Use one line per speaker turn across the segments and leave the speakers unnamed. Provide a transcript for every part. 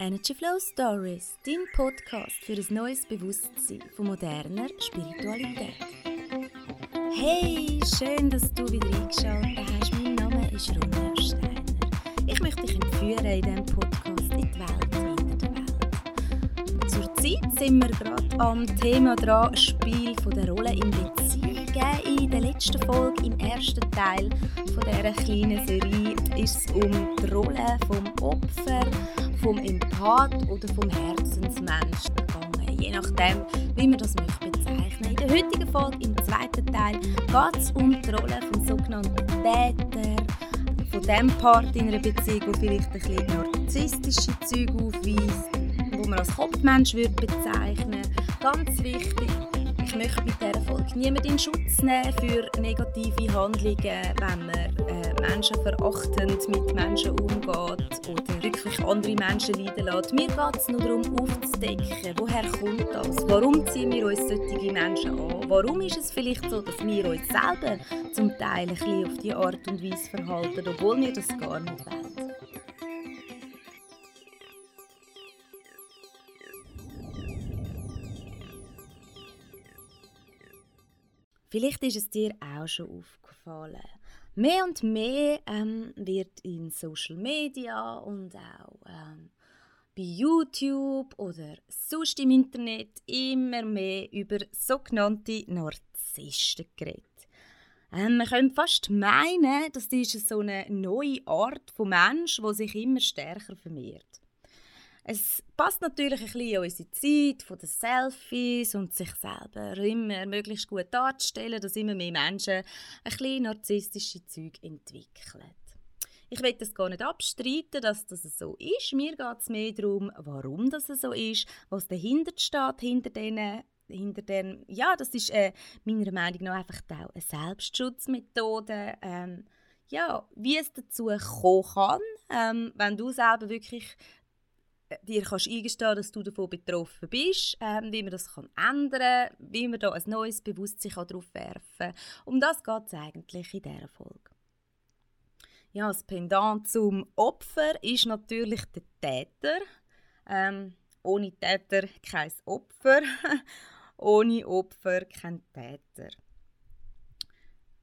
Energy Flow Stories, dein Podcast für ein neues Bewusstsein von moderner Spiritualität. Hey, schön, dass du wieder eingeschaltet hast. Mein Name ist Ronja Steiner. Ich möchte dich entführen in diesem Podcast in die Welt hinter der Welt. Zurzeit sind wir gerade am Thema dran, Spiel von der Rolle in Beziehungen. In der letzten Folge, im ersten Teil von dieser kleinen Serie, ist es um die Rolle vom Opfer vom Empath oder vom Herzensmensch gegangen. Je nachdem, wie man das möchte bezeichnen. In der heutigen Folge, im zweiten Teil, geht es um die Rolle des sogenannten Täter, von dem Part in einer Beziehung, der vielleicht ein bisschen narzisstische Züge aufweist, wo man als Kopfmensch würde bezeichnen Ganz wichtig, ich möchte mit dieser Folge niemanden in Schutz nehmen für negative Handlungen, wenn man menschenverachtend mit Menschen umgeht oder wirklich andere Menschen leiden lässt. Mir geht es nur darum, aufzudecken, woher kommt das? Warum ziehen wir uns solche Menschen an? Warum ist es vielleicht so, dass wir uns selber zum Teil ein bisschen auf diese Art und Weise verhalten, obwohl wir das gar nicht wollen? Vielleicht ist es dir auch schon aufgefallen. Mehr und mehr ähm, wird in Social Media und auch ähm, bei YouTube oder sonst im Internet immer mehr über sogenannte Narzissten geredet. Ähm, man könnte fast meinen, das ist so eine neue Art von Mensch, die sich immer stärker vermehrt. Es passt natürlich ein bisschen an unsere Zeit von den Selfies und sich selber immer möglichst gut darzustellen, dass immer mehr Menschen ein bisschen narzisstische Züge entwickeln. Ich will das gar nicht abstreiten, dass das so ist. Mir geht es mehr darum, warum das so ist, was dahinter steht, hinter diesen hinter den, ja, das ist äh, meiner Meinung nach einfach auch eine Selbstschutzmethode. Ähm, ja, wie es dazu kommen kann, ähm, wenn du selber wirklich dir kannst eingestehen, dass du davon betroffen bist, ähm, wie man das kann ändern kann, wie man da ein neues Bewusstsein darauf werfen kann. Um das geht es eigentlich in dieser Folge. Ja, das Pendant zum Opfer ist natürlich der Täter. Ähm, ohne Täter kein Opfer. ohne Opfer kein Täter.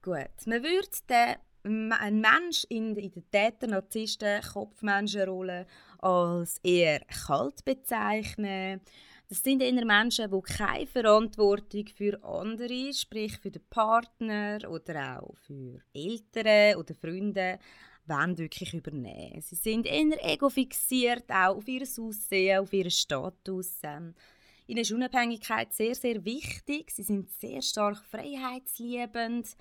Gut, man würde den ein Mensch in, in der Täter-Narzissten-Kopfmenschenrolle als eher kalt bezeichnen. Das sind eher Menschen, die keine Verantwortung für andere, sprich für den Partner oder auch für Eltern oder Freunde, wollen wirklich übernehmen. Sie sind eher egofixiert, auch auf ihr Aussehen, auf ihren Status. Ähm, ihnen ist Unabhängigkeit sehr, sehr wichtig. Sie sind sehr stark freiheitsliebend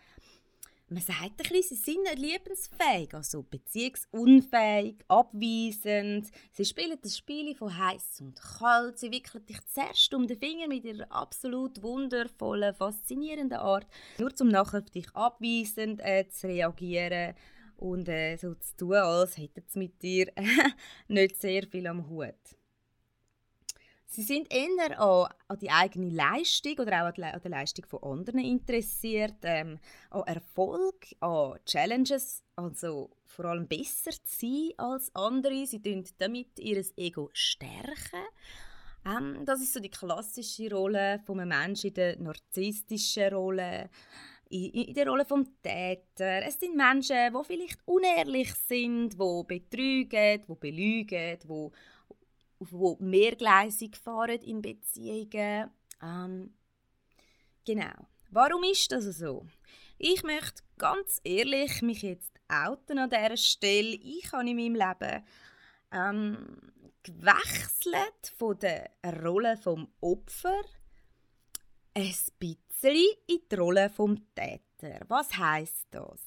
man sagt ein bisschen, sie sind nicht liebensfähig, also beziehungsunfähig, abweisend. Sie spielen das Spiel von heiß und kalt. Sie wickeln dich zuerst um den Finger mit ihrer absolut wundervollen, faszinierenden Art, nur zum nachher auf dich abweisend äh, zu reagieren und äh, so zu tun, als hätten sie mit dir nicht sehr viel am Hut. Sie sind eher an, an, die eigene Leistung oder auch an, der Leistung von anderen interessiert, ähm, an Erfolg, an Challenges, also vor allem besser zu sein als andere. Sie tun damit ihr Ego stärken. Ähm, das ist so die klassische Rolle von einem Menschen in der narzisstischen Rolle in der Rolle des Täter. Es sind Menschen, die vielleicht unehrlich sind, die betrügen, die belügen, die wo mehrgleisig fahren in Beziehungen. Ähm, genau. Warum ist das so? Ich möchte ganz ehrlich mich jetzt outen an dieser Stelle. Ich habe in meinem Leben ähm, gewechselt von der Rolle vom Opfer ein bisschen in die Rolle vom Täter. Was heißt das?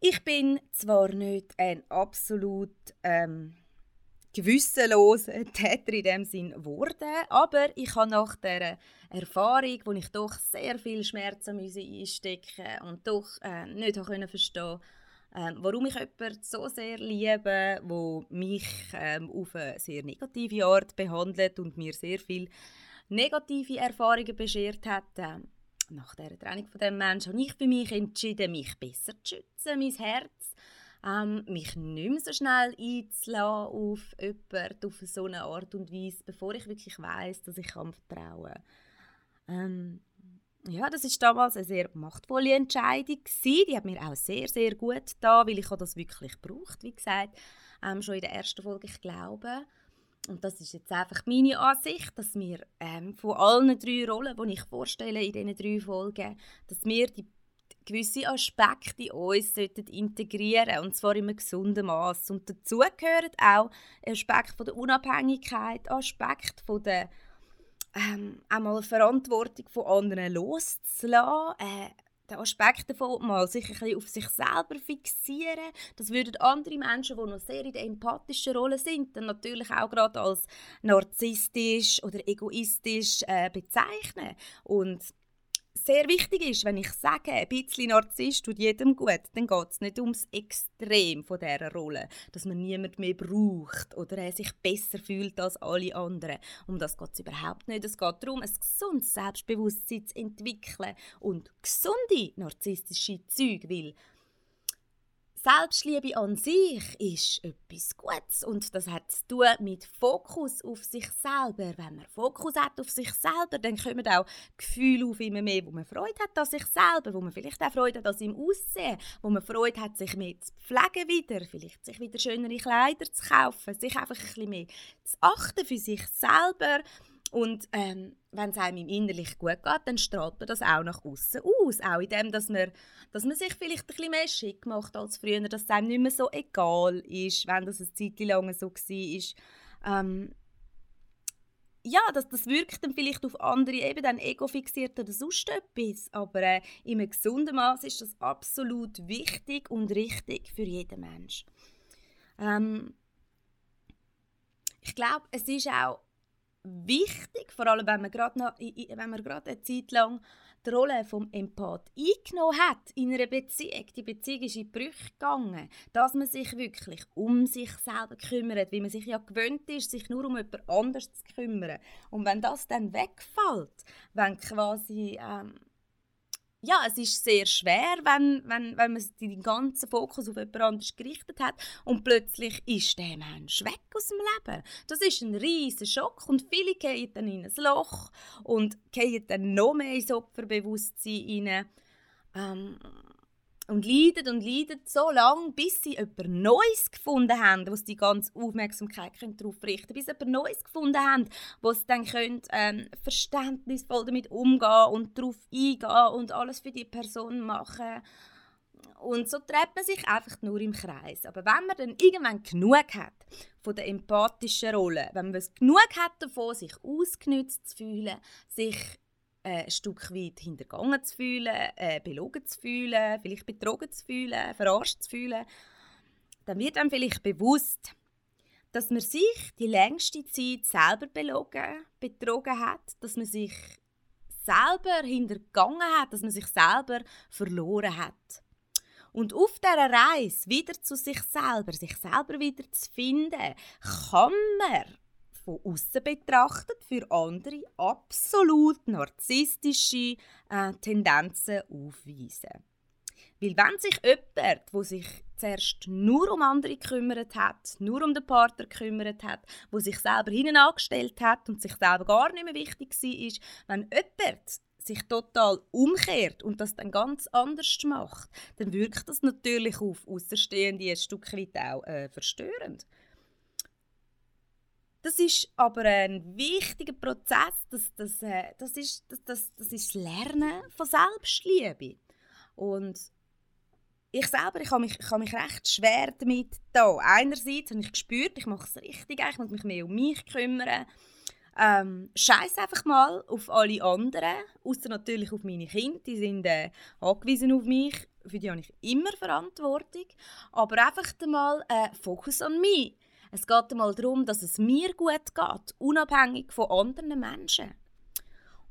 Ich bin zwar nicht ein absolut ähm, gewissenloser Täter in dem Sinn geworden. Aber ich habe nach der Erfahrung, wo ich doch sehr viel Schmerzen einstecken und doch äh, nicht können verstehen äh, warum ich jemanden so sehr liebe, wo mich äh, auf eine sehr negative Art behandelt und mir sehr viel negative Erfahrungen beschert hat. Äh, nach der Trennung von dem Menschen habe ich für mich entschieden, mich besser zu schützen, mein Herz ähm, mich nicht mehr so schnell einzulassen auf jemanden auf so eine Art und Weise, bevor ich wirklich weiß, dass ich kann vertrauen. Ähm, ja, das ist damals eine sehr machtvolle Entscheidung gewesen. Die hat mir auch sehr, sehr gut da, weil ich das wirklich braucht, wie gesagt, ähm, schon in der ersten Folge. Ich glaube, und das ist jetzt einfach meine Ansicht, dass wir ähm, von allen drei Rollen, die ich vorstelle in diesen drei Folgen, dass wir die gewisse Aspekte in uns integrieren sollten, und zwar in einem gesunden Maß. Und dazu gehören auch Aspekte von der Unabhängigkeit, Aspekte von der ähm, einmal Verantwortung von anderen loszulassen, äh, den Aspekt davon mal sich ein bisschen auf sich selber fixieren. Das würden andere Menschen, die noch sehr in der empathischen Rolle sind, dann natürlich auch gerade als narzisstisch oder egoistisch äh, bezeichnen. Und sehr wichtig ist, wenn ich sage, ein bisschen Narzisst tut jedem gut, dann geht es nicht ums Extrem von dieser Rolle, dass man niemand mehr braucht oder er sich besser fühlt als alle anderen. Um das geht es überhaupt nicht. Es geht darum, ein gesundes Selbstbewusstsein zu entwickeln und gesunde narzisstische Züge, weil Selbstliebe an sich ist etwas Gutes und das hat zu tun mit Fokus auf sich selber. Wenn man Fokus hat auf sich selber, dann kommen auch Gefühle auf immer mehr, wo man Freude hat an sich selber, wo man vielleicht auch Freude hat an seinem Aussehen, wo man Freude hat, sich mehr zu pflegen wieder, vielleicht sich wieder schönere Kleider zu kaufen, sich einfach ein bisschen mehr zu achten für sich selber und ähm, wenn es einem innerlich gut geht, dann strahlt man das auch nach außen aus. Auch in dem, dass man, dass man sich vielleicht ein bisschen mehr schick macht als früher, dass es einem nicht mehr so egal ist, wenn das eine Zeit lang so war. Ähm, ja, das, das wirkt dann vielleicht auf andere eben dann ego-fixiert oder sonst etwas. Aber äh, in einem gesunden Maß ist das absolut wichtig und richtig für jeden Mensch. Ähm, ich glaube, es ist auch wichtig, vor allem wenn man gerade noch, wenn man gerade eine Zeit lang die Rolle vom Empath eingenommen hat in einer Beziehung, die Beziehung ist in Brüche gegangen, dass man sich wirklich um sich selber kümmert, wie man sich ja gewöhnt ist, sich nur um jemand anderes zu kümmern. Und wenn das dann wegfällt, wenn quasi ähm, ja, es ist sehr schwer, wenn, wenn, wenn man den ganzen Fokus auf jemand anderes gerichtet hat und plötzlich ist der Mensch weg aus dem Leben. Das ist ein riesiger Schock und viele gehen dann in ein Loch und gehen dann noch mehr ins Opferbewusstsein rein. Ähm, und leiden und leiden so lange, bis sie etwas Neues gefunden haben, wo sie die ganze Aufmerksamkeit darauf richten können, bis sie etwas Neues gefunden haben, wo sie dann können, ähm, verständnisvoll damit umgehen und darauf eingehen und alles für die Person machen. Und so treibt man sich einfach nur im Kreis. Aber wenn man dann irgendwann genug hat von der empathischen Rolle, wenn man genug hat davon, sich ausgenützt zu fühlen, sich ein Stück weit hintergangen zu fühlen, äh, belogen zu fühlen, vielleicht betrogen zu fühlen, verarscht zu fühlen, dann wird einem vielleicht bewusst, dass man sich die längste Zeit selber belogen, betrogen hat, dass man sich selber hintergangen hat, dass man sich selber verloren hat. Und auf dieser Reise wieder zu sich selber, sich selber wieder zu finden, kann man von außen betrachtet für andere absolut narzisstische äh, Tendenzen aufweisen. Weil wenn sich jemand, wo sich zuerst nur um andere gekümmert hat, nur um den Partner gekümmert hat, wo sich selber hinten angestellt hat und sich selber gar nicht mehr wichtig war, wenn jemand sich total umkehrt und das dann ganz anders macht, dann wirkt das natürlich auf Außenstehende ein Stück weit auch äh, verstörend. Das ist aber ein wichtiger Prozess. Das, das, äh, das, ist, das, das, das ist das Lernen von Selbstliebe. Und ich selber, ich habe mich, ich habe mich recht schwer damit da. Einerseits habe ich gespürt, ich mache es richtig, ich muss mich mehr um mich kümmern. Ähm, Scheiß einfach mal auf alle anderen, außer natürlich auf meine Kinder, die sind äh, angewiesen auf mich, für die habe ich immer Verantwortung. Aber einfach mal äh, Fokus an mich. Es geht einmal darum, dass es mir gut geht, unabhängig von anderen Menschen.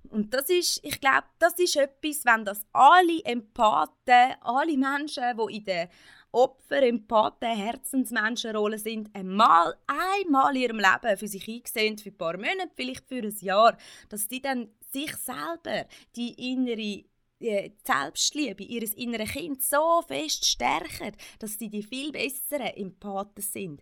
Und das ist, ich glaube, das ist etwas, wenn das alle Empathen, alle Menschen, die in der Opfer, Empathen, Herzensmenschenrolle sind, einmal, einmal in ihrem Leben für sich eingesehen, für ein paar Monate, vielleicht für ein Jahr, dass die dann sich selber die innere die Selbstliebe ihres inneren Kind so fest stärken, dass sie die viel besseren Empathen sind.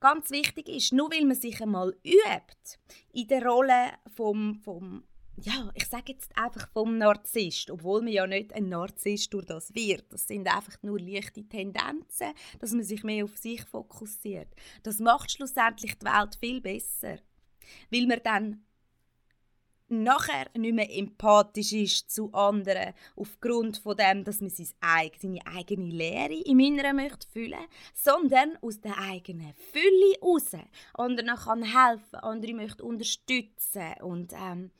Ganz wichtig ist, nur weil man sich einmal übt in der Rolle vom, vom ja, ich sage jetzt einfach vom Narzisst, obwohl man ja nicht ein Narzisst durch das wird. Das sind einfach nur leichte Tendenzen, dass man sich mehr auf sich fokussiert. Das macht schlussendlich die Welt viel besser, weil man dann nachher nicht mehr empathisch ist zu anderen, aufgrund von dem, dass man seine eigene Lehre im Inneren möchte fühlen, sondern aus der eigenen Fülle raus. Anderen kann helfen, andere möchte unterstützen und ähm,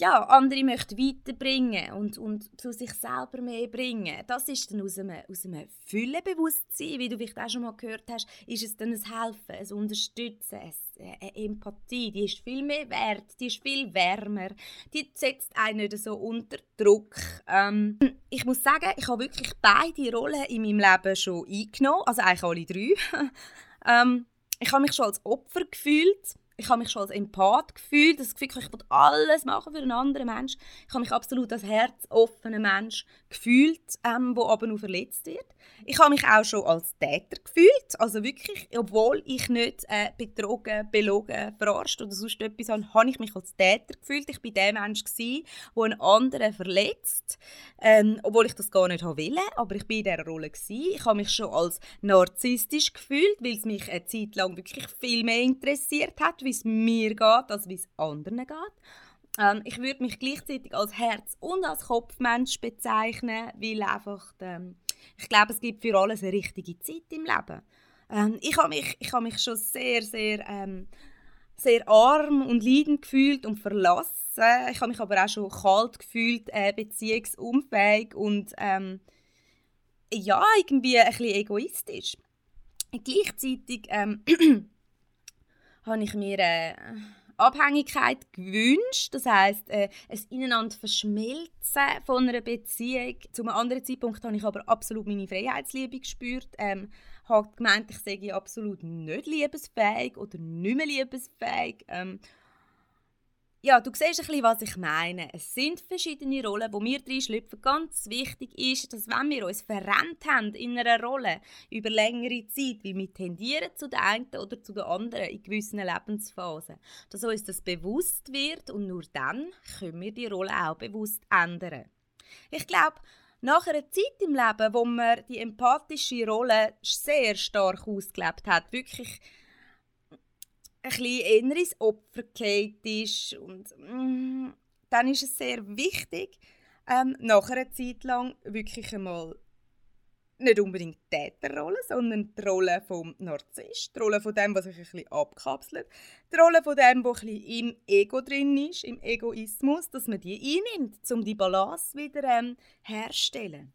ja, andere möchte weiterbringen und, und zu sich selber mehr bringen. Das ist dann aus einem, aus einem Füllebewusstsein, wie du vielleicht auch schon mal gehört hast, ist es dann ein Helfen, ein Unterstützen, eine Empathie. Die ist viel mehr wert, die ist viel wärmer, die setzt einen nicht so unter Druck. Ähm, ich muss sagen, ich habe wirklich beide Rollen in meinem Leben schon eingenommen, also eigentlich alle drei. ähm, ich habe mich schon als Opfer gefühlt ich habe mich schon als Empath gefühlt, das Gefühl, ich will alles machen für einen anderen Mensch. Ich habe mich absolut als herzoffener Mensch gefühlt, ähm, wo aber nur verletzt wird. Ich habe mich auch schon als Täter gefühlt, also wirklich, obwohl ich nicht äh, betrogen, belogen, verarscht oder sonst etwas habe, habe ich mich als Täter gefühlt. Ich war der Mensch der einen anderen verletzt, ähm, obwohl ich das gar nicht wollte, aber ich war in dieser Rolle gewesen. Ich habe mich schon als narzisstisch gefühlt, weil es mich eine Zeit lang wirklich viel mehr interessiert hat, wie es mir geht, als wie es anderen geht. Ähm, ich würde mich gleichzeitig als Herz- und als Kopfmensch bezeichnen, weil einfach, ähm, ich glaube, es gibt für alles eine richtige Zeit im Leben. Ähm, ich habe mich, ich hab mich schon sehr, sehr, ähm, sehr arm und leidend gefühlt und verlassen. Ich habe mich aber auch schon kalt gefühlt, äh, beziehungsunfähig und ähm, ja, irgendwie ein bisschen egoistisch. Gleichzeitig ähm, habe ich mir äh, Abhängigkeit gewünscht. Das heißt, äh, ein ineinander verschmelzen von einer Beziehung. Zu einem anderen Zeitpunkt habe ich aber absolut meine Freiheitsliebe gespürt. Ähm, habe gemeint, ich sei absolut nicht liebesfähig oder nicht mehr liebesfähig. Ähm, ja, du siehst ein bisschen, was ich meine. Es sind verschiedene Rollen, wo wir drin schlüpfen. Ganz wichtig ist, dass wenn wir uns verrennt haben in einer Rolle über längere Zeit, wie wir tendieren zu der einen oder zu der anderen in gewissen Lebensphasen, dass uns das bewusst wird und nur dann können wir die Rolle auch bewusst ändern. Ich glaube, nach einer Zeit im Leben, wo man die empathische Rolle sehr stark ausgelebt hat, wirklich ein bisschen eher ins Opfer ist. Und mm, dann ist es sehr wichtig, ähm, nach einer Zeit lang wirklich einmal nicht unbedingt die Täterrolle, sondern die Rolle vom Narzisst, die Rolle von dem, was sich ein bisschen abkapselt, die Rolle von dem, was ein bisschen im Ego drin ist, im Egoismus, dass man die einnimmt, um die Balance wieder ähm, herzustellen.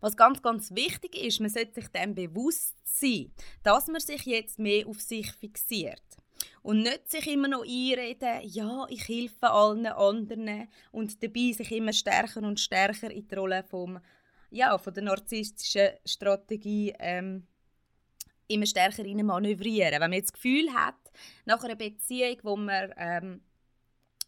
Was ganz, ganz wichtig ist, man sollte sich dem bewusst sein, dass man sich jetzt mehr auf sich fixiert. Und nicht sich immer noch einreden, ja, ich helfe allen anderen und dabei sich immer stärker und stärker in die Rolle vom, ja, von der narzisstischen Strategie ähm, immer stärker manövrieren. Wenn man jetzt das Gefühl hat, nach einer Beziehung, wo man ähm,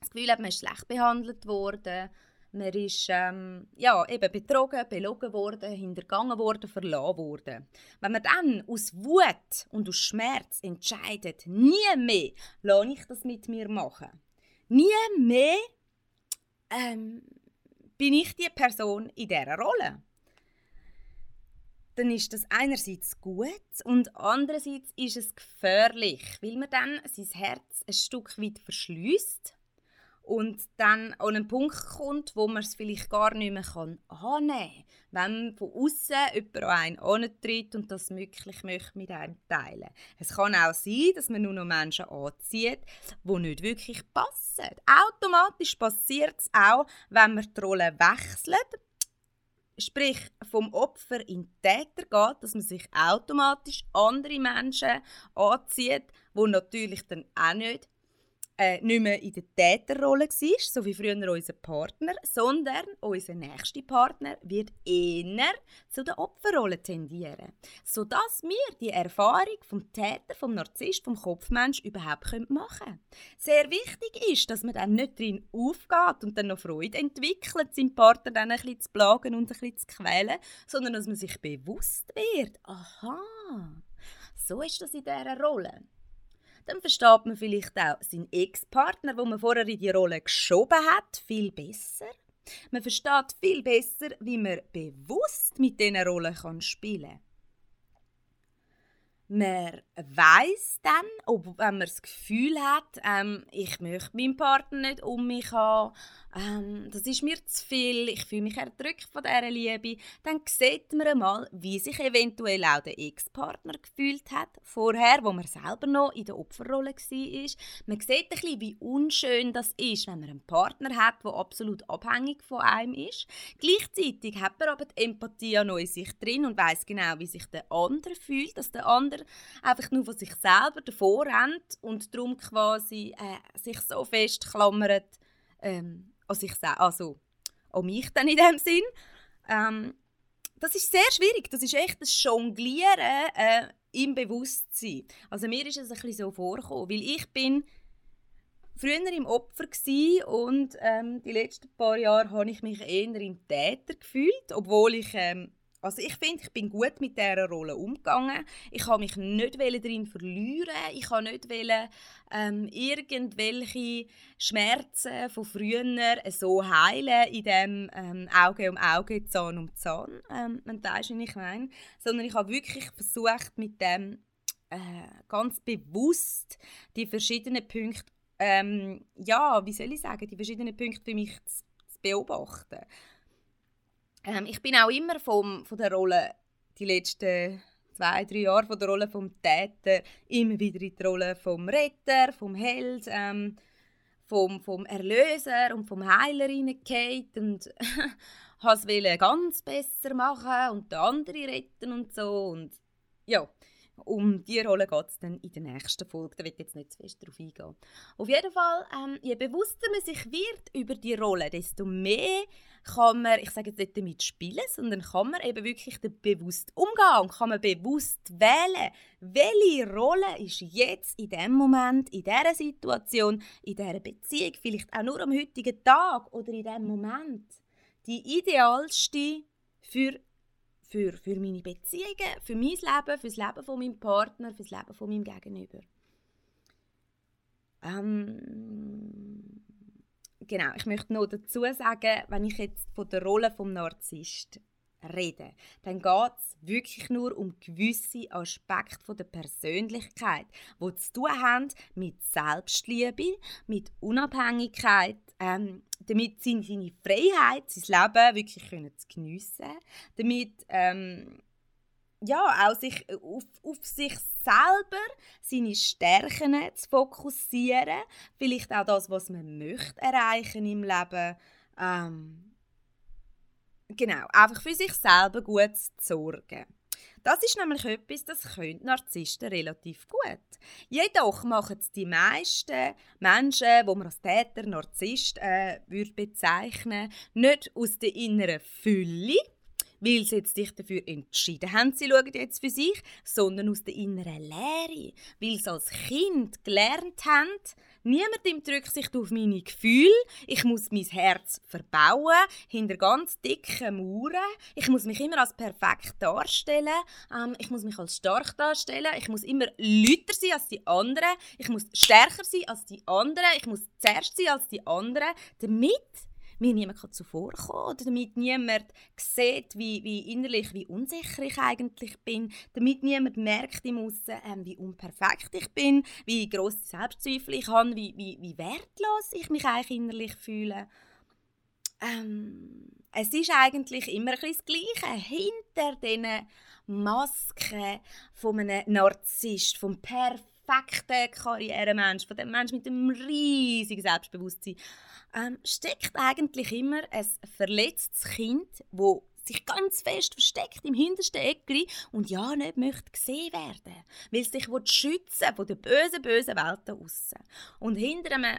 das Gefühl hat, man ist schlecht behandelt worden man ist ähm, ja, eben betrogen, belogen worden, hintergangen worden, verlassen worden. Wenn man dann aus Wut und aus Schmerz entscheidet, nie mehr lasse ich das mit mir machen, nie mehr ähm, bin ich die Person in dieser Rolle, dann ist das einerseits gut und andererseits ist es gefährlich, weil man dann sein Herz ein Stück weit verschließt und dann an einen Punkt kommt, wo man es vielleicht gar nicht mehr kann annehmen kann. Wenn von außen jemand an einen antritt und das wirklich möchte mit einem teilen Es kann auch sein, dass man nur noch Menschen anzieht, die nicht wirklich passen. Automatisch passiert es auch, wenn man die Rolle wechselt, sprich vom Opfer in den Täter geht, dass man sich automatisch andere Menschen anzieht, die natürlich dann auch nicht äh, nicht mehr in der Täterrolle war, so wie früher unser Partner, sondern unser nächster Partner wird eher zu der Opferrolle tendieren, sodass wir die Erfahrung vom Täter, vom Narzisst, vom Kopfmensch überhaupt machen können. Sehr wichtig ist, dass man dann nicht drin aufgeht und dann noch Freude entwickelt, seinen Partner dann ein bisschen zu plagen und ein bisschen zu quälen, sondern dass man sich bewusst wird, aha, so ist das in dieser Rolle dann versteht man vielleicht auch seinen Ex-Partner, wo man vorher in die Rolle geschoben hat, viel besser. Man versteht viel besser, wie man bewusst mit diesen Rollen spielen kann. Man weiß dann, ob, wenn man das Gefühl hat, ähm, ich möchte meinen Partner nicht um mich haben, ähm, das ist mir zu viel, ich fühle mich erdrückt von dieser Liebe, dann sieht man einmal, wie sich eventuell auch der Ex-Partner gefühlt hat, vorher, wo man selber noch in der Opferrolle war. Man sieht ein bisschen, wie unschön das ist, wenn man einen Partner hat, der absolut abhängig von einem ist. Gleichzeitig hat man aber die Empathie noch in sich drin und weiß genau, wie sich der andere fühlt, dass der andere einfach nur von sich selber davor rennt und darum quasi äh, sich so festklammert, ähm, an sich also an mich dann in dem Sinn. Ähm, das ist sehr schwierig. Das ist echt das Jonglieren äh, im Bewusstsein. Also mir ist es ein bisschen so vorgekommen, weil ich bin früher im Opfer und ähm, die letzten paar Jahre habe ich mich eher im Täter gefühlt, obwohl ich ähm, also ich finde, ich bin gut mit dieser Rolle umgegangen. Ich habe mich nicht darin verlieren. Ich habe nicht ähm, irgendwelche Schmerzen von früher so heilen, in dem ähm, Auge um Auge, Zahn um Zahn. Ähm, man weiß, wie ich meine. Sondern ich habe wirklich versucht, mit dem äh, ganz bewusst die verschiedenen Punkte, ähm, ja, wie soll ich sagen, die verschiedenen Punkte für mich zu beobachten. Ähm, ich bin auch immer vom, von der Rolle, die letzten zwei, drei Jahre von der Rolle vom Täter immer wieder in die Rolle vom Retter, vom Held, ähm, vom, vom Erlöser und vom Heiler hineingehauen und wollte es ganz besser machen und den anderen retten und so und ja, um diese Rolle geht es dann in der nächsten Folge. Da ich jetzt nicht zu fest darauf eingehen. Auf jeden Fall, ähm, je bewusster man sich wird über die Rolle, desto mehr kann man, ich sage jetzt nicht damit spielen, sondern kann man eben wirklich bewusst umgehen und kann man bewusst wählen, welche Rolle ist jetzt in dem Moment, in dieser Situation, in dieser Beziehung, vielleicht auch nur am heutigen Tag oder in dem Moment die idealste für für, für meine Beziehungen, für mein Leben, für das Leben von meinem Partner, für das Leben von meinem Gegenüber. Ähm, genau, ich möchte noch dazu sagen, wenn ich jetzt von der Rolle vom Narzisst rede, dann geht es wirklich nur um gewisse Aspekte von der Persönlichkeit, die zu tun haben mit Selbstliebe, mit Unabhängigkeit, ähm, damit seine, seine Freiheit, sein Leben wirklich können zu geniessen, damit ähm, ja, auch sich auf, auf sich selber, seine Stärken zu fokussieren, vielleicht auch das, was man möchte erreichen im Leben, ähm, genau, einfach für sich selber gut zu sorgen. Das ist nämlich etwas, das können Narzissten relativ gut. Jedoch machen es die meisten Menschen, die man als Täter, Narzisst äh, würde bezeichnen, nicht aus der inneren Fülle, weil sie jetzt sich dafür entschieden haben, sie schauen jetzt für sich, sondern aus der inneren Leere, weil sie als Kind gelernt haben, Niemandem drückt sich auf meine Gefühle. Ich muss mein Herz verbauen, hinter ganz dicken Mauern. Ich muss mich immer als perfekt darstellen. Ähm, ich muss mich als stark darstellen. Ich muss immer lauter sein als die anderen. Ich muss stärker sein als die anderen. Ich muss zuerst sein als die anderen, damit mir niemand zuvorkommen oder damit niemand sieht, wie, wie innerlich, wie unsicher ich eigentlich bin, damit niemand merkt im Aussen, ähm, wie unperfekt ich bin, wie grosse Selbstzweifel ich habe, wie, wie, wie wertlos ich mich eigentlich innerlich fühle. Ähm, es ist eigentlich immer ein das Gleiche. Hinter diesen Masken von einem Narzisst, vom perfekten Karrieremensch, von dem Mensch mit einem riesigen Selbstbewusstsein, ähm, steckt eigentlich immer ein verletztes Kind, wo sich ganz fest versteckt im hintersten Eckli und ja nicht möchte gesehen werden, weil es sich schützen von der bösen, bösen Welt da aussen. Und hinter einem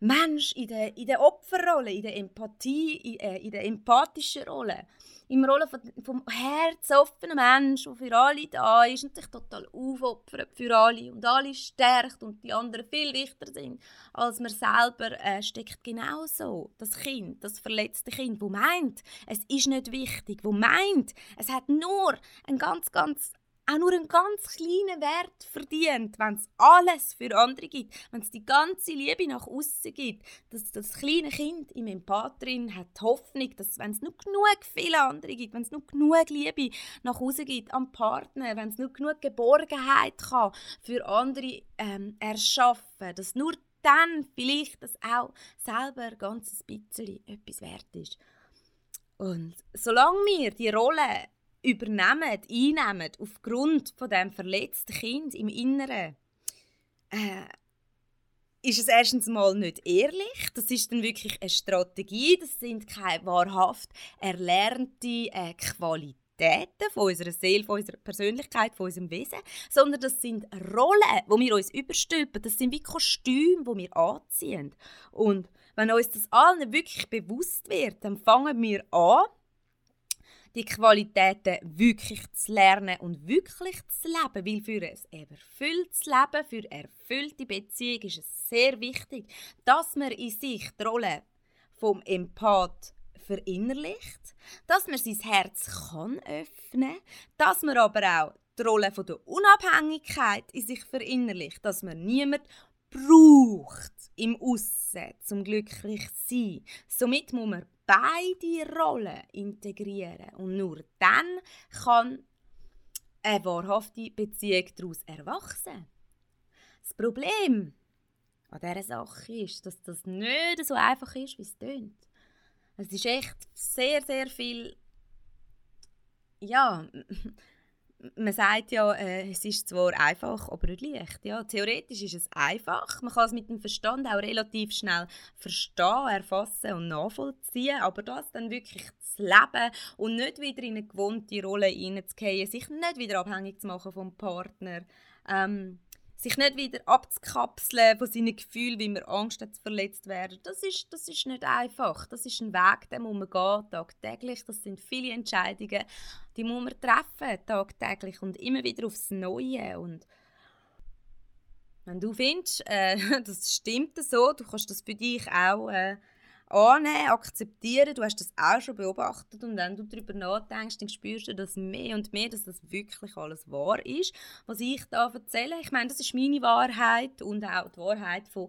Mensch in der, in der Opferrolle, in der Empathie, in, äh, in der empathischen Rolle, im Rolle von, vom herzoffenen Mensch, der für alle da ist und sich total aufopfert für alle und alle stärkt und die anderen viel wichtiger sind als man selber, äh, steckt. Genauso das Kind, das verletzte Kind, wo meint, es ist nicht wichtig, wo meint, es hat nur ein ganz, ganz auch nur einen ganz kleinen Wert verdient, wenn es alles für andere gibt, wenn es die ganze Liebe nach außen gibt, dass das kleine Kind im Empath drin hat Hoffnung, dass wenn es nur genug viele andere gibt, wenn es nur genug Liebe nach außen gibt am Partner, wenn es nur genug Geborgenheit kann für andere ähm, erschaffen, dass nur dann vielleicht das auch selber ganz ein bisschen etwas wert ist. Und solange wir die Rolle übernehmen, einnehmen, aufgrund von dem verletzten Kind im Inneren, äh, ist es erstens mal nicht ehrlich. Das ist dann wirklich eine Strategie. Das sind keine wahrhaft erlernte äh, Qualitäten von unserer Seele, von unserer Persönlichkeit, von unserem Wesen, sondern das sind Rollen, wo wir uns überstülpen. Das sind wie Kostüme, wo wir anziehen. Und wenn uns das allen wirklich bewusst wird, dann fangen wir an, die Qualitäten wirklich zu lernen und wirklich zu leben. Weil für ein erfülltes Leben, für erfüllte Beziehung ist es sehr wichtig, dass man in sich die Rolle vom Empath verinnerlicht, dass man sein Herz kann öffnen, dass man aber auch die Rolle von der Unabhängigkeit in sich verinnerlicht, dass man niemand braucht im Aussen zum glücklich sein. Somit muss man beide Rollen integrieren. Und nur dann kann eine wahrhafte Beziehung daraus erwachsen. Das Problem an dieser Sache ist, dass das nicht so einfach ist, wie es tönt. Es ist echt sehr, sehr viel ja, man sagt ja, äh, es ist zwar einfach, aber nicht leicht. Ja, theoretisch ist es einfach. Man kann es mit dem Verstand auch relativ schnell verstehen, erfassen und nachvollziehen. Aber das dann wirklich zu leben und nicht wieder in eine gewohnte Rolle hineinzugehen, sich nicht wieder abhängig zu machen vom Partner, ähm, sich nicht wieder abzukapseln von seinen Gefühlen, wie man Angst hat, verletzt werden. Das ist, das ist nicht einfach. Das ist ein Weg, den muss man gehen, tagtäglich. Das sind viele Entscheidungen, die muss man treffen, tagtäglich und immer wieder aufs Neue. Und wenn du findest, äh, das stimmt so, du kannst das für dich auch äh, annehmen, akzeptieren. Du hast das auch schon beobachtet und wenn du darüber nachdenkst, dann spürst du das mehr und mehr, dass das wirklich alles wahr ist, was ich da erzähle. Ich meine, das ist meine Wahrheit und auch die Wahrheit von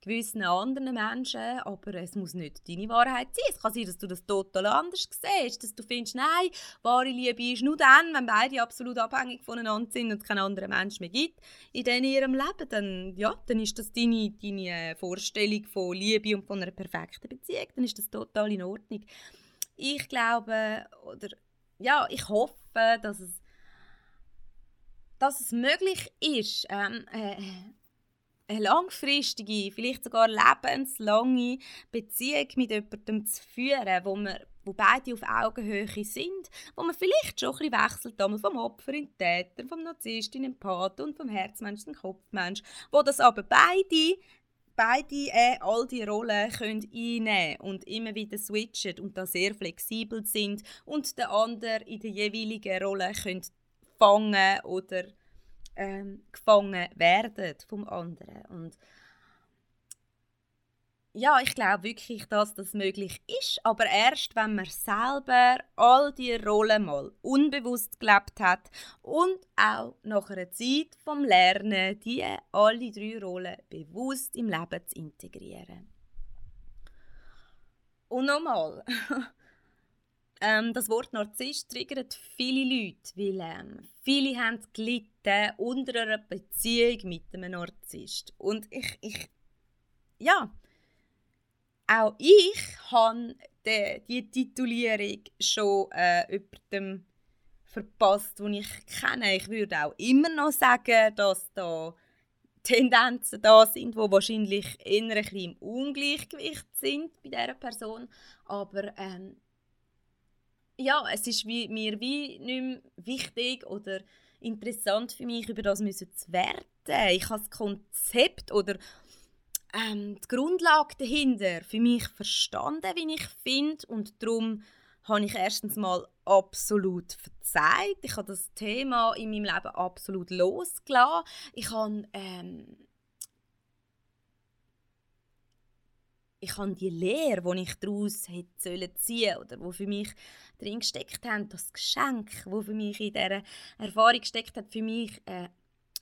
gewissen anderen Menschen, aber es muss nicht deine Wahrheit sein. Es kann sein, dass du das total anders siehst, dass du findest, nein, wahre Liebe ist nur dann, wenn beide absolut abhängig voneinander sind und es keinen anderen Mensch mehr gibt in ihrem Leben, dann, ja, dann ist das deine, deine Vorstellung von Liebe und von einer perfekten Beziehung, dann ist das total in Ordnung. Ich glaube, oder ja, ich hoffe, dass es dass es möglich ist, ähm, äh, eine langfristige, vielleicht sogar lebenslange Beziehung mit jemandem zu führen, wo, man, wo beide auf Augenhöhe sind, wo man vielleicht schon ein bisschen wechselt, vom Opfer in den Täter, vom Narzisst in den Empath und vom Herzmensch in den Kopfmensch, wo das aber beide beide äh, all die Rollen können einnehmen und immer wieder switchen und da sehr flexibel sind und der andere in der jeweiligen Rolle können fangen oder ähm, gefangen werden vom anderen. Und ja, ich glaube wirklich, dass das möglich ist, aber erst, wenn man selber all die Rollen mal unbewusst gelebt hat und auch nach einer Zeit vom Lernen die alle drei Rollen bewusst im Leben zu integrieren. Und nochmal, ähm, das Wort Narzisst triggert viele Leute, weil ähm, viele haben gelitten unter einer Beziehung mit einem Narzisst. Und ich, ich ja, auch ich habe die, Titulierung schon äh, über dem verpasst, den ich kenne. Ich würde auch immer noch sagen, dass da Tendenzen da sind, die wahrscheinlich eher ein im Ungleichgewicht sind bei dieser Person. Aber ähm, ja, es ist wie, mir wie nicht mehr wichtig oder interessant für mich, über das müssen zu werten. Ich habe das Konzept oder ähm, die Grundlage dahinter für mich verstanden, wie ich finde und darum habe ich erstens mal absolut verzeiht. Ich habe das Thema in meinem Leben absolut losgelassen. Ich habe ähm, ich habe die Lehre, die ich daraus hätte ziehen sollen, oder wo für mich drin gesteckt hat, das Geschenk, wo für mich in dieser Erfahrung gesteckt hat, für mich äh,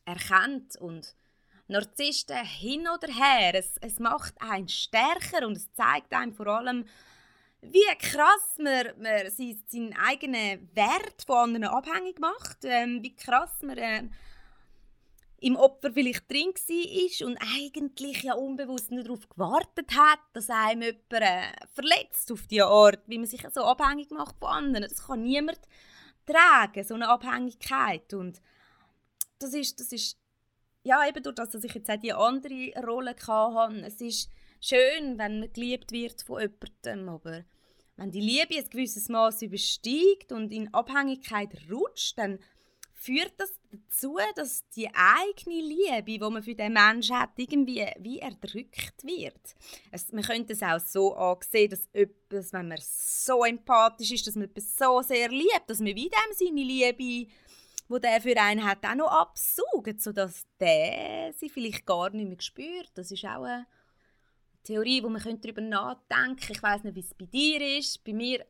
erkannt. Und Narzissten hin oder her, es, es macht einen stärker und es zeigt einem vor allem, wie krass man, man seinen eigenen Wert von anderen abhängig macht, ähm, wie krass man äh, im Opfer vielleicht drin war und eigentlich ja unbewusst nicht darauf gewartet hat, dass einem jemand äh, verletzt auf diese Art, wie man sich so abhängig macht von anderen. Das kann niemand tragen, so eine Abhängigkeit. Und das ist, das ist ja, eben durch das, dass ich jetzt auch die andere Rolle hatte, es ist schön, wenn man geliebt wird von jemandem, aber wenn die Liebe ein gewisses Maß übersteigt und in Abhängigkeit rutscht, dann führt das dazu, dass die eigene Liebe, die man für den Menschen hat, irgendwie wie erdrückt wird. Es, man könnte es auch so ansehen, dass etwas, wenn man so empathisch ist, dass man etwas so sehr liebt, dass man wie dem seine Liebe, wo der für einen hat, auch noch absaugt, sodass der sie vielleicht gar nicht mehr spürt. Das ist auch eine Theorie, wo man darüber nachdenken könnte. Ich weiß nicht, wie es bei dir ist. Bei mir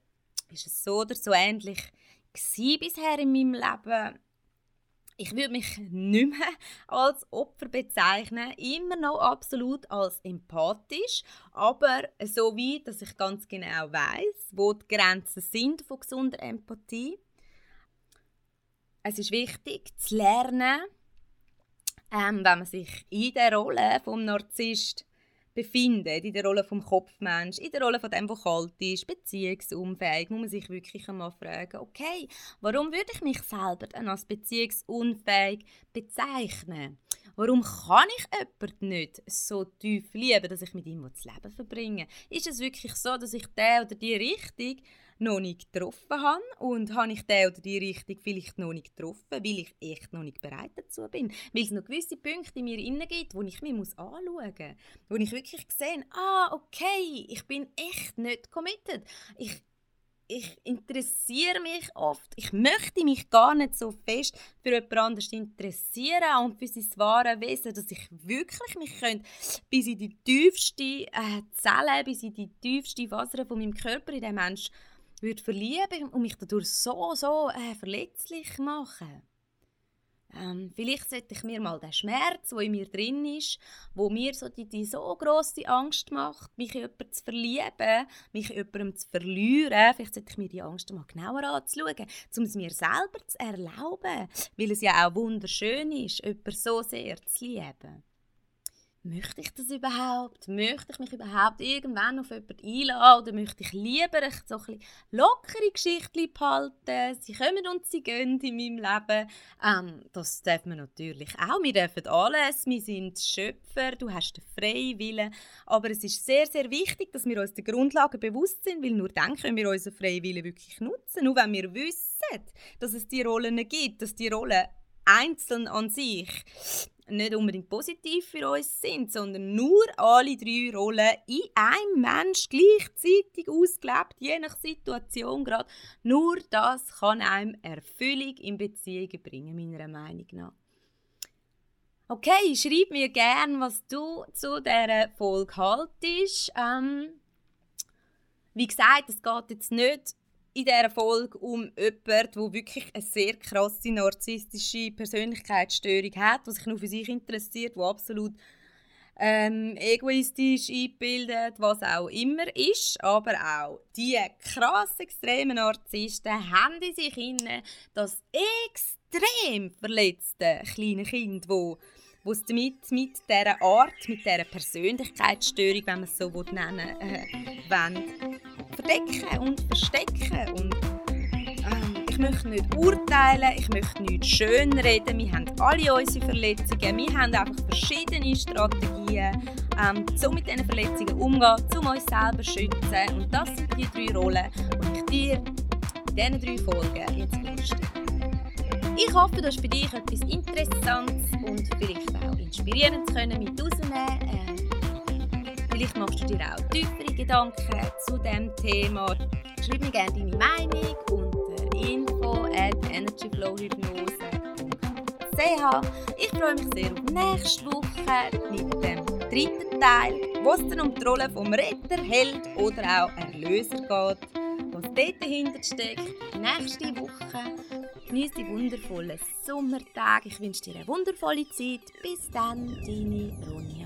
ist es so oder so ähnlich bisher in meinem Leben ich würde mich nicht mehr als Opfer bezeichnen, immer noch absolut als empathisch, aber so weit, dass ich ganz genau weiß, wo die Grenzen sind von gesunder Empathie. Es ist wichtig zu lernen, ähm, wenn man sich in der Rolle vom Narzisst befindet, in der Rolle vom Kopfmensch, in der Rolle von dem, der kalt ist, beziehungsunfähig, muss man sich wirklich einmal fragen, okay, warum würde ich mich selber dann als beziehungsunfähig bezeichnen? Warum kann ich jemanden nicht so tief lieben, dass ich mit ihm das Leben verbringe? Ist es wirklich so, dass ich der oder die richtig noch nicht getroffen habe und habe ich den oder die Richtung vielleicht noch nicht getroffen, weil ich echt noch nicht bereit dazu bin. Weil es noch gewisse Punkte in mir innen gibt, die ich mir muss anschauen muss. Wo ich wirklich sehe, ah, okay, ich bin echt nicht committed. Ich, ich interessiere mich oft, ich möchte mich gar nicht so fest für jemand anderes interessieren und für sein wahre Wesen, dass ich wirklich mich könnte bis in die tiefste äh, Zelle, bis in die tiefste Faser von meinem Körper in den Menschen würde verlieben und mich dadurch so, so äh, verletzlich machen. Ähm, vielleicht sollte ich mir mal den Schmerz, der in mir drin ist, wo mir so die, die so grosse Angst macht, mich in jemanden zu verlieben, mich in jemandem zu verlieren, vielleicht sollte ich mir die Angst mal genauer anzuschauen, um es mir selber zu erlauben, weil es ja auch wunderschön ist, jemanden so sehr zu lieben möchte ich das überhaupt? Möchte ich mich überhaupt irgendwann auf jemanden einladen? Oder möchte ich lieber so ein lockere Geschichten behalten? Sie kommen und sie gehen in meinem Leben. Ähm, das dürfen wir natürlich auch. Wir dürfen alles. Wir sind Schöpfer. Du hast den freien Willen. Aber es ist sehr, sehr wichtig, dass wir uns der Grundlagen bewusst sind, weil nur dann können wir unseren freien Willen wirklich nutzen. Nur wenn wir wissen, dass es die Rollen gibt, dass die Rollen einzeln an sich nicht unbedingt positiv für uns sind, sondern nur alle drei Rollen in einem Mensch gleichzeitig ausgelebt, je nach Situation gerade. Nur das kann einem Erfüllung in Beziehungen bringen, meiner Meinung nach. Okay, schreib mir gerne, was du zu dieser Folge haltest. Ähm, wie gesagt, es geht jetzt nicht in dieser Folge um jemanden, der wirklich eine sehr krasse narzisstische Persönlichkeitsstörung hat, der sich nur für sich interessiert, der absolut ähm, egoistisch einbildet, was auch immer ist. Aber auch die krass extremen Narzissten haben in sich inne das extrem verletzte kleine Kind, wo wo es damit mit dieser Art, mit dieser Persönlichkeitsstörung, wenn man es so nennen will, äh, wollen, verdecken und verstecken. Und, ähm, ich möchte nicht urteilen, ich möchte nicht schönreden. Wir haben alle unsere Verletzungen. Wir haben einfach verschiedene Strategien, ähm, um mit diesen Verletzungen umzugehen, um uns selber zu schützen. Und das sind die drei Rollen, die ich dir diesen drei Folgen jetzt vorstellen. Ich hoffe, du hast für dich etwas Interessantes und vielleicht auch Inspirierendes können mit rausnehmen. Äh, vielleicht machst du dir auch tiefere Gedanken zu diesem Thema. Schreib mir gerne deine Meinung unter info at energyflowhypnose.ch Ich freue mich sehr auf nächste Woche mit dem dritten Teil, wo es dann um die Rolle vom Retter, Held oder auch Erlöser geht. Was dort dahinter steckt, nächste Woche. Genieß die wundervollen Sommertage. Ich wünsche dir eine wundervolle Zeit. Bis dann, deine Ronja.